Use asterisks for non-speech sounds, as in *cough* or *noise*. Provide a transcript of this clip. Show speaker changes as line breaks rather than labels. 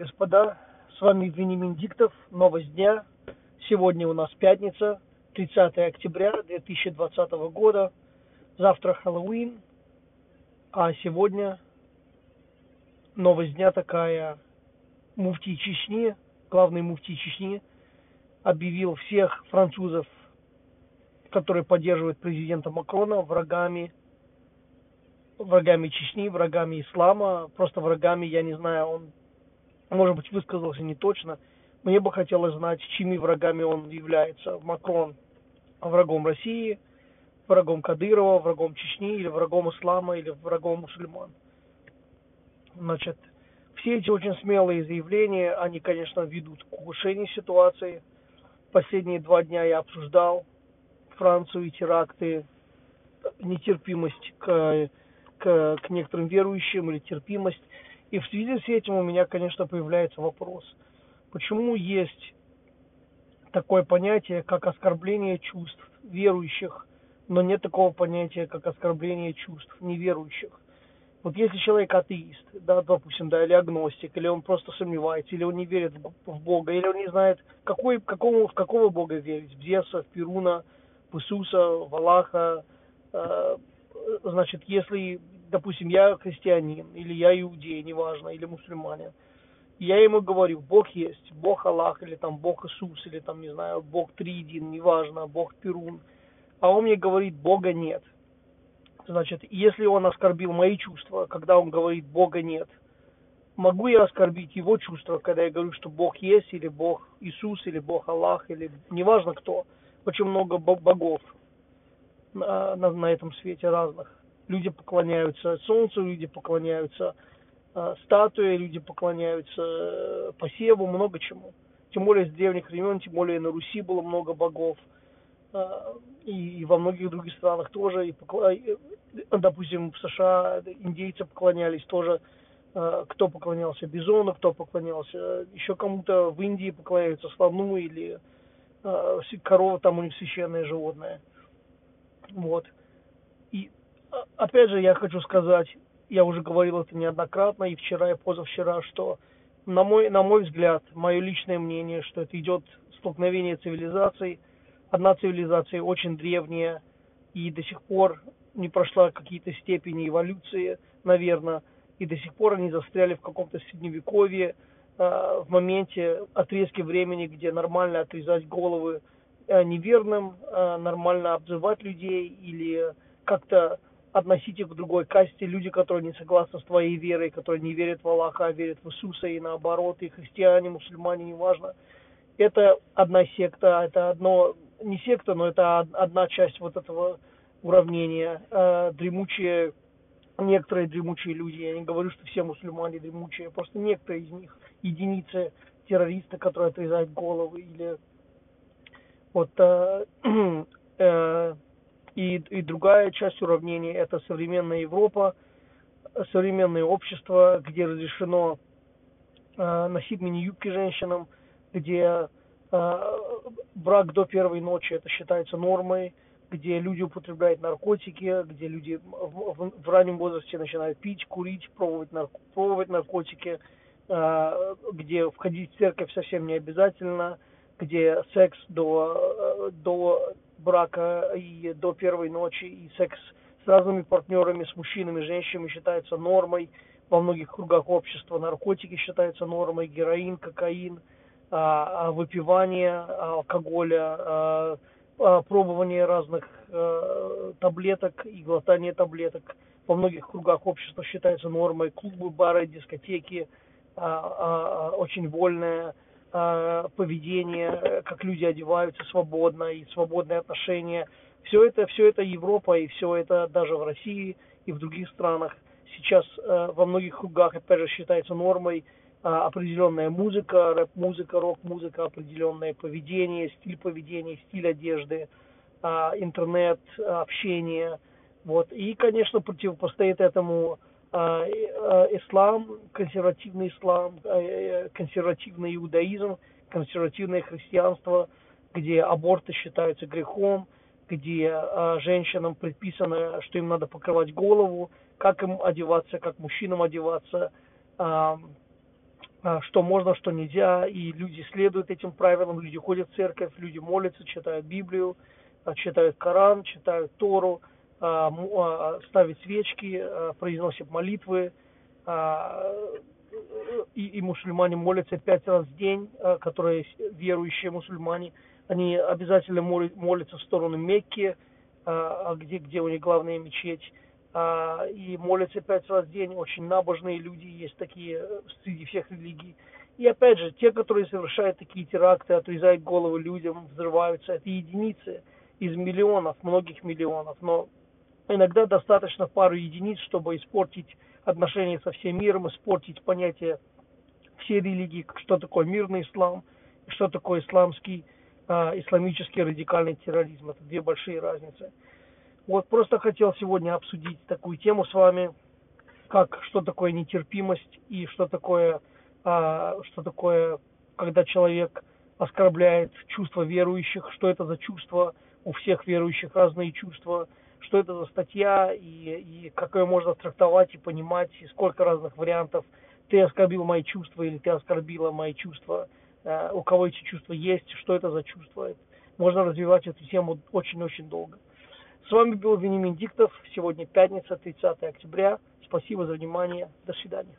господа, с вами Венимин Диктов, новость дня. Сегодня у нас пятница, 30 октября 2020 года. Завтра Хэллоуин, а сегодня новость дня такая. Муфтий Чечни, главный муфтий Чечни, объявил всех французов, которые поддерживают президента Макрона, врагами врагами Чечни, врагами ислама, просто врагами, я не знаю, он, может быть, высказался не точно. Мне бы хотелось знать, чьими врагами он является. Макрон врагом России, врагом Кадырова, врагом Чечни, или врагом ислама, или врагом мусульман. Значит, все эти очень смелые заявления, они, конечно, ведут к улучшению ситуации. Последние два дня я обсуждал Францию и теракты, нетерпимость к к, к некоторым верующим или терпимость. И в связи с этим у меня, конечно, появляется вопрос, почему есть такое понятие, как оскорбление чувств верующих, но нет такого понятия, как оскорбление чувств неверующих. Вот если человек атеист, да, допустим, да, или агностик, или он просто сомневается, или он не верит в Бога, или он не знает, какой, какому, в какого Бога верить, в Зевса, в Перуна, в Иисуса, в Аллаха, э, значит, если, допустим, я христианин, или я иудей, неважно, или мусульманин, я ему говорю, Бог есть, Бог Аллах, или там Бог Иисус, или там, не знаю, Бог Триедин, неважно, Бог Перун, а он мне говорит, Бога нет. Значит, если он оскорбил мои чувства, когда он говорит, Бога нет, могу я оскорбить его чувства, когда я говорю, что Бог есть, или Бог Иисус, или Бог Аллах, или неважно кто, очень много богов, на, на, на этом свете разных. Люди поклоняются солнцу, люди поклоняются э, статуе, люди поклоняются э, посеву, много чему. Тем более с древних времен, тем более на Руси было много богов. Э, и, во многих других странах тоже. И, и, допустим, в США индейцы поклонялись тоже. Э, кто поклонялся бизону, кто поклонялся еще кому-то в Индии поклоняются слону или э, корова там у них священное животное. Вот. Опять же я хочу сказать, я уже говорил это неоднократно и вчера, и позавчера, что на мой, на мой взгляд, мое личное мнение, что это идет столкновение цивилизаций. Одна цивилизация очень древняя и до сих пор не прошла какие-то степени эволюции, наверное, и до сих пор они застряли в каком-то средневековье, э, в моменте отрезки времени, где нормально отрезать головы Э, неверным, нормально обзывать людей или как-то относить их к другой касте, люди, которые не согласны с твоей верой, которые не верят в Аллаха, а верят в Иисуса и наоборот, и христиане, мусульмане, неважно. Это одна секта, это одно, не секта, но это одна часть вот этого уравнения. Э, дремучие, некоторые дремучие люди, я не говорю, что все мусульмане дремучие, просто некоторые из них, единицы террористы, которые отрезают головы или вот, э, *clears throat* э, и, и другая часть уравнения – это современная Европа, современное общество, где разрешено э, носить мини-юбки женщинам, где э, брак до первой ночи – это считается нормой, где люди употребляют наркотики, где люди в, в, в раннем возрасте начинают пить, курить, пробовать, нарко, пробовать наркотики, э, где входить в церковь совсем не обязательно – где секс до, э, до брака и до первой ночи, и секс с разными партнерами, с мужчинами, женщинами считается нормой. Во многих кругах общества наркотики считаются нормой, героин, кокаин, а, а выпивание алкоголя, а, пробование разных таблеток и глотание таблеток во многих кругах общества считается нормой. Клубы, бары, дискотеки очень вольная поведение, как люди одеваются свободно и свободные отношения. Все это, все это Европа и все это даже в России и в других странах сейчас э, во многих кругах опять же считается нормой э, определенная музыка, рэп-музыка, рок-музыка, определенное поведение, стиль поведения, стиль одежды, э, интернет, общение. Вот. И, конечно, противопостоит этому ислам, консервативный ислам, а, э, консервативный иудаизм, консервативное христианство, где аборты считаются грехом, где женщинам предписано, что им надо покрывать голову, как им одеваться, как мужчинам одеваться, а, что можно, что нельзя, и люди следуют этим правилам, люди ходят в церковь, люди молятся, читают Библию, а, читают Коран, читают Тору, а, ставят свечки, произносят молитвы, и, и мусульмане молятся пять раз в день, которые верующие мусульмане, они обязательно молятся в сторону Мекки, где, где у них главная мечеть, а, и молятся пять раз в день, очень набожные люди, есть такие э, среди всех религий. И опять же, те, которые совершают такие теракты, отрезают головы людям, взрываются, это единицы из миллионов, многих миллионов, но иногда достаточно пару единиц, чтобы испортить отношения со всем миром, испортить понятие всей религии, что такое мирный ислам, что такое исламский, э, исламический радикальный терроризм. Это две большие разницы. Вот просто хотел сегодня обсудить такую тему с вами, как что такое нетерпимость и что такое, а, что такое, когда человек оскорбляет чувства верующих, что это за чувства, у всех верующих разные чувства, что это за статья и, и как ее можно трактовать и понимать, и сколько разных вариантов. Ты оскорбил мои чувства или ты оскорбила мои чувства, а, у кого эти чувства есть, что это за чувства. Можно развивать эту тему очень-очень долго. С вами был Венимин Диктов. Сегодня пятница, 30 октября. Спасибо за внимание. До свидания.